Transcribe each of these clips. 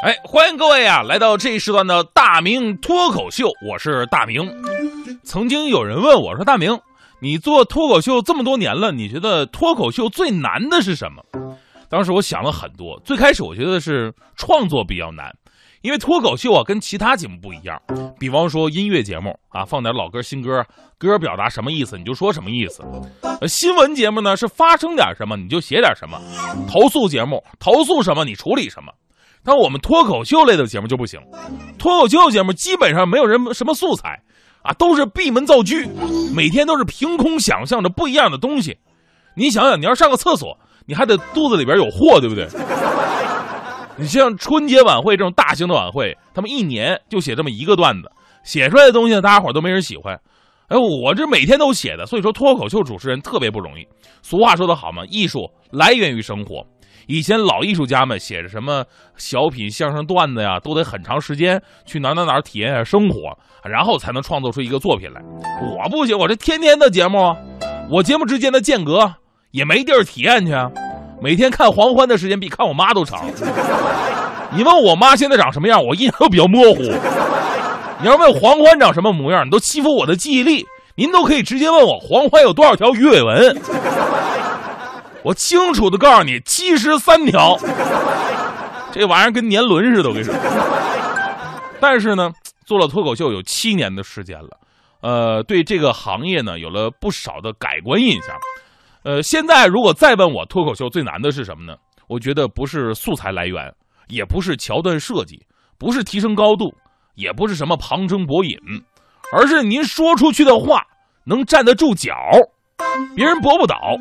哎，欢迎各位啊，来到这一时段的大明脱口秀，我是大明。曾经有人问我说：“大明，你做脱口秀这么多年了，你觉得脱口秀最难的是什么？”当时我想了很多，最开始我觉得是创作比较难，因为脱口秀啊跟其他节目不一样。比方说音乐节目啊，放点老歌新歌，歌表达什么意思你就说什么意思；新闻节目呢是发生点什么你就写点什么；投诉节目投诉什么你处理什么。但我们脱口秀类的节目就不行，脱口秀节目基本上没有人什么素材，啊，都是闭门造句，每天都是凭空想象着不一样的东西。你想想，你要上个厕所，你还得肚子里边有货，对不对？你像春节晚会这种大型的晚会，他们一年就写这么一个段子，写出来的东西，大家伙都没人喜欢。哎，我这每天都写的，所以说脱口秀主持人特别不容易。俗话说得好嘛，艺术来源于生活。以前老艺术家们写着什么小品、相声段子呀，都得很长时间去哪哪哪体验下生活，然后才能创作出一个作品来。我不行，我这天天的节目，我节目之间的间隔也没地儿体验去啊。每天看黄欢的时间比看我妈都长。你问我妈现在长什么样，我印象都比较模糊。你要问黄欢长什么模样，你都欺负我的记忆力。您都可以直接问我黄欢有多少条鱼尾纹。我清楚的告诉你，七十三条，这玩意儿跟年轮似的，我跟你说。但是呢，做了脱口秀有七年的时间了，呃，对这个行业呢有了不少的改观印象。呃，现在如果再问我脱口秀最难的是什么呢？我觉得不是素材来源，也不是桥段设计，不是提升高度，也不是什么旁征博引，而是您说出去的话能站得住脚。别人驳不倒，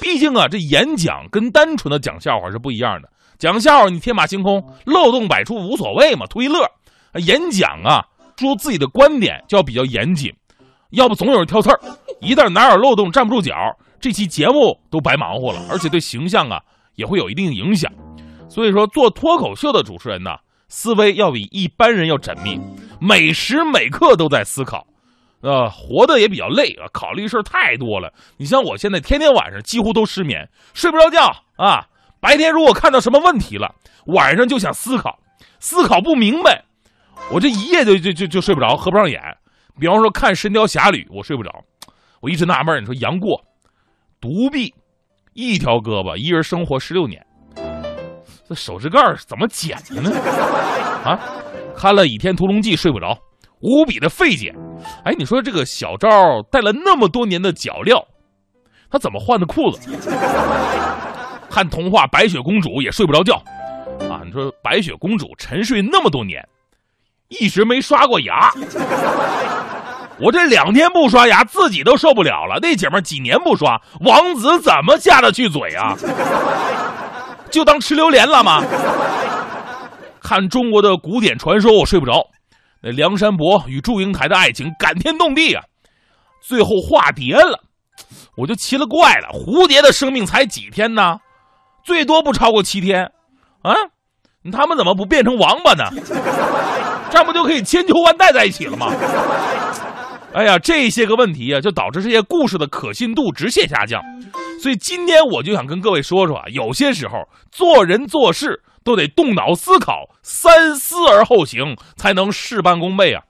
毕竟啊，这演讲跟单纯的讲笑话是不一样的。讲笑话你天马行空，漏洞百出无所谓嘛，图一乐。演讲啊，说自己的观点就要比较严谨，要不总有人挑刺儿，一旦哪有漏洞站不住脚，这期节目都白忙活了，而且对形象啊也会有一定影响。所以说，做脱口秀的主持人呢，思维要比一般人要缜密，每时每刻都在思考。呃，活的也比较累啊，考虑事儿太多了。你像我现在天天晚上几乎都失眠，睡不着觉啊。白天如果看到什么问题了，晚上就想思考，思考不明白，我这一夜就就就就睡不着，合不上眼。比方说看《神雕侠侣》，我睡不着，我一直纳闷你说杨过，独臂，一条胳膊，一人生活十六年，这手指盖怎么剪的呢？啊，看了《倚天屠龙记》，睡不着。无比的费解，哎，你说这个小赵带了那么多年的脚镣，他怎么换的裤子？看童话《白雪公主》也睡不着觉，啊，你说白雪公主沉睡那么多年，一直没刷过牙，我这两天不刷牙自己都受不了了。那姐们几年不刷，王子怎么下得去嘴啊？就当吃榴莲了吗？看中国的古典传说，我睡不着。那梁山伯与祝英台的爱情感天动地啊，最后化蝶了，我就奇了怪了。蝴蝶的生命才几天呢？最多不超过七天，啊，他们怎么不变成王八呢？这样不就可以千秋万代在一起了吗？哎呀，这些个问题啊，就导致这些故事的可信度直线下降。所以今天我就想跟各位说说啊，有些时候做人做事。都得动脑思考，三思而后行，才能事半功倍啊！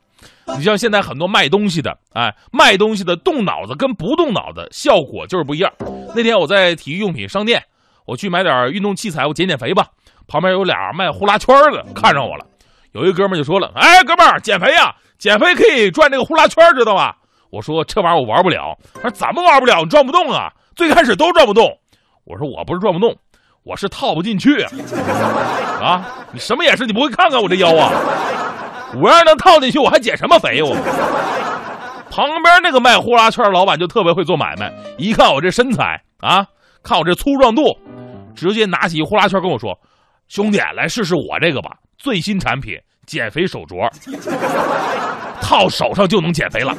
你像现在很多卖东西的，哎，卖东西的动脑子跟不动脑子效果就是不一样。那天我在体育用品商店，我去买点运动器材，我减减肥吧。旁边有俩卖呼啦圈的，看上我了。有一哥们就说了：“哎，哥们儿，减肥呀，减肥可以转这个呼啦圈，知道吧？”我说：“这玩意儿我玩不了。”他说：“怎么玩不了？你转不动啊？最开始都转不动。”我说：“我不是转不动。”我是套不进去啊！你什么眼神？你不会看看我这腰啊？我要能套进去，我还减什么肥？我旁边那个卖呼啦圈的老板就特别会做买卖，一看我这身材啊，看我这粗壮度，直接拿起呼啦圈跟我说：“兄弟，来试试我这个吧，最新产品减肥手镯，套手上就能减肥了。”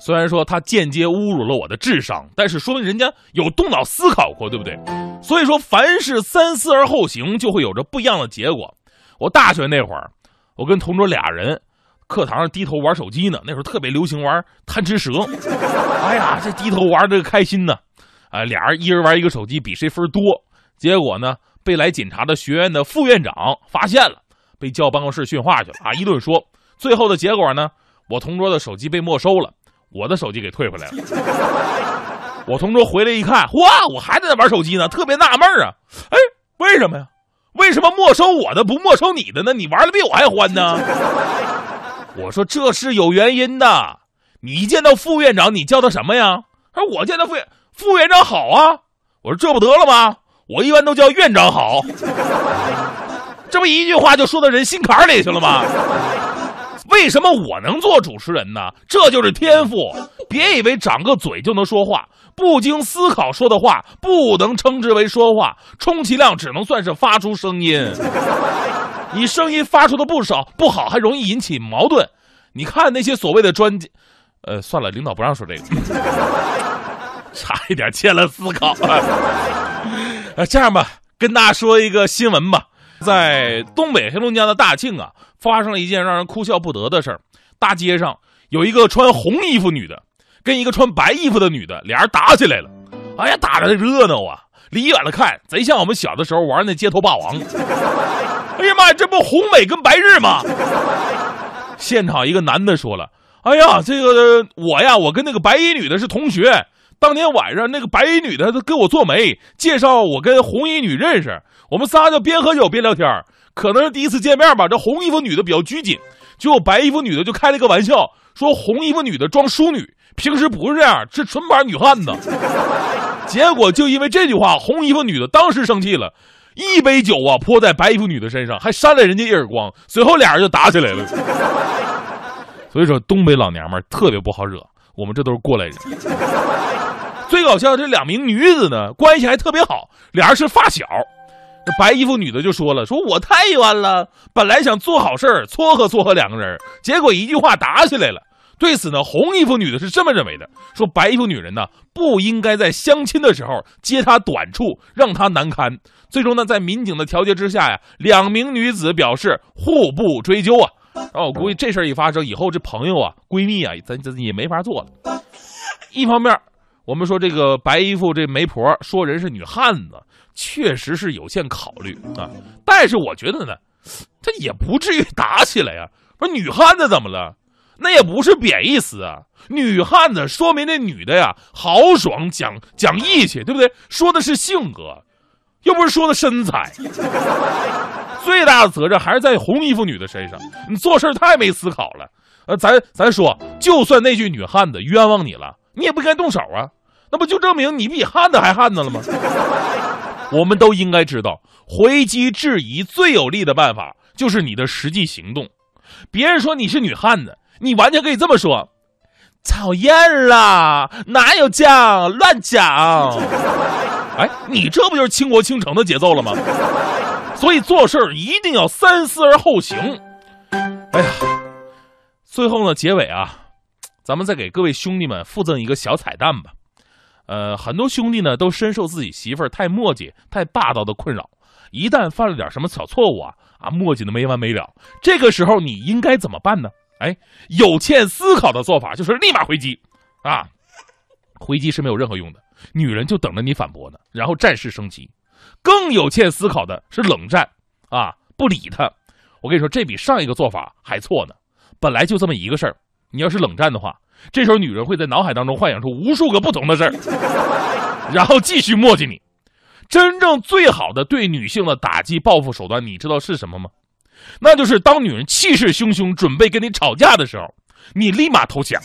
虽然说他间接侮辱了我的智商，但是说明人家有动脑思考过，对不对？所以说，凡事三思而后行，就会有着不一样的结果。我大学那会儿，我跟同桌俩人，课堂上低头玩手机呢。那时候特别流行玩贪吃蛇，哎呀，这低头玩这个开心呢。啊，俩人一人玩一个手机，比谁分多。结果呢，被来检查的学院的副院长发现了，被叫办公室训话去了啊！一顿说，最后的结果呢，我同桌的手机被没收了，我的手机给退回来了。我同桌回来一看，哇，我还在那玩手机呢，特别纳闷啊，哎，为什么呀？为什么没收我的不没收你的呢？你玩的比我还欢呢？我说这是有原因的。你一见到副院长，你叫他什么呀？他说我见到副副院长好啊。我说这不得了吗？我一般都叫院长好。这不一句话就说到人心坎里去了吗？为什么我能做主持人呢？这就是天赋。别以为长个嘴就能说话，不经思考说的话不能称之为说话，充其量只能算是发出声音。你声音发出的不少不好，还容易引起矛盾。你看那些所谓的专家。呃，算了，领导不让说这个，差一点欠了思考。呃，这样吧，跟大家说一个新闻吧，在东北黑龙江的大庆啊，发生了一件让人哭笑不得的事儿。大街上有一个穿红衣服女的，跟一个穿白衣服的女的，俩人打起来了。哎呀，打的热闹啊！离远了看，贼像我们小的时候玩那街头霸王。哎呀妈呀，这不红美跟白日吗？现场一个男的说了。哎呀，这个我呀，我跟那个白衣女的是同学。当天晚上，那个白衣女的她跟我做媒，介绍我跟红衣女认识。我们仨就边喝酒边聊天可能是第一次见面吧。这红衣服女的比较拘谨，结果白衣服女的就开了个玩笑，说红衣服女的装淑女，平时不是这样，是纯板女汉子。结果就因为这句话，红衣服女的当时生气了，一杯酒啊泼在白衣服女的身上，还扇了人家一耳光。随后俩人就打起来了。所以说，东北老娘们特别不好惹，我们这都是过来人。最搞笑，这两名女子呢，关系还特别好，俩人是发小。这白衣服女的就说了：“说我太冤了，本来想做好事撮合撮合两个人，结果一句话打起来了。”对此呢，红衣服女的是这么认为的：“说白衣服女人呢，不应该在相亲的时候揭她短处，让她难堪。”最终呢，在民警的调解之下呀，两名女子表示互不追究啊。然后我估计这事儿一发生以后，这朋友啊、闺蜜啊，咱咱也没法做了。一方面，我们说这个白衣服这媒婆说人是女汉子，确实是有限考虑啊。但是我觉得呢，这也不至于打起来呀。说女汉子怎么了？那也不是贬义词啊。女汉子说明那女的呀豪爽、讲讲义气，对不对？说的是性格，又不是说的身材。最大的责任还是在红衣服女的身上，你做事太没思考了。呃，咱咱说，就算那句女汉子冤枉你了，你也不该动手啊，那不就证明你比汉子还汉子了吗？我们都应该知道，回击质疑最有力的办法就是你的实际行动。别人说你是女汉子，你完全可以这么说：讨厌啦，哪有这样乱讲？哎，你这不就是倾国倾城的节奏了吗？所以做事儿一定要三思而后行。哎呀，最后呢，结尾啊，咱们再给各位兄弟们附赠一个小彩蛋吧。呃，很多兄弟呢都深受自己媳妇儿太磨叽、太霸道的困扰，一旦犯了点什么小错误啊，啊，磨叽的没完没了。这个时候你应该怎么办呢？哎，有欠思考的做法就是立马回击，啊，回击是没有任何用的，女人就等着你反驳呢，然后战事升级。更有欠思考的是冷战，啊，不理他。我跟你说，这比上一个做法还错呢。本来就这么一个事儿，你要是冷战的话，这时候女人会在脑海当中幻想出无数个不同的事儿，然后继续磨叽你。真正最好的对女性的打击报复手段，你知道是什么吗？那就是当女人气势汹汹准备跟你吵架的时候，你立马投降。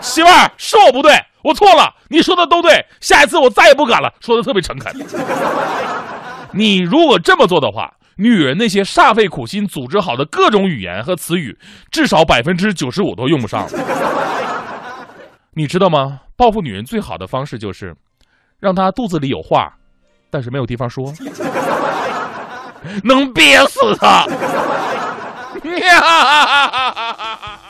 媳妇儿，是我不对。我错了，你说的都对，下一次我再也不敢了。说的特别诚恳。你如果这么做的话，女人那些煞费苦心组织好的各种语言和词语，至少百分之九十五都用不上。你知道吗？报复女人最好的方式就是，让她肚子里有话，但是没有地方说，能憋死她。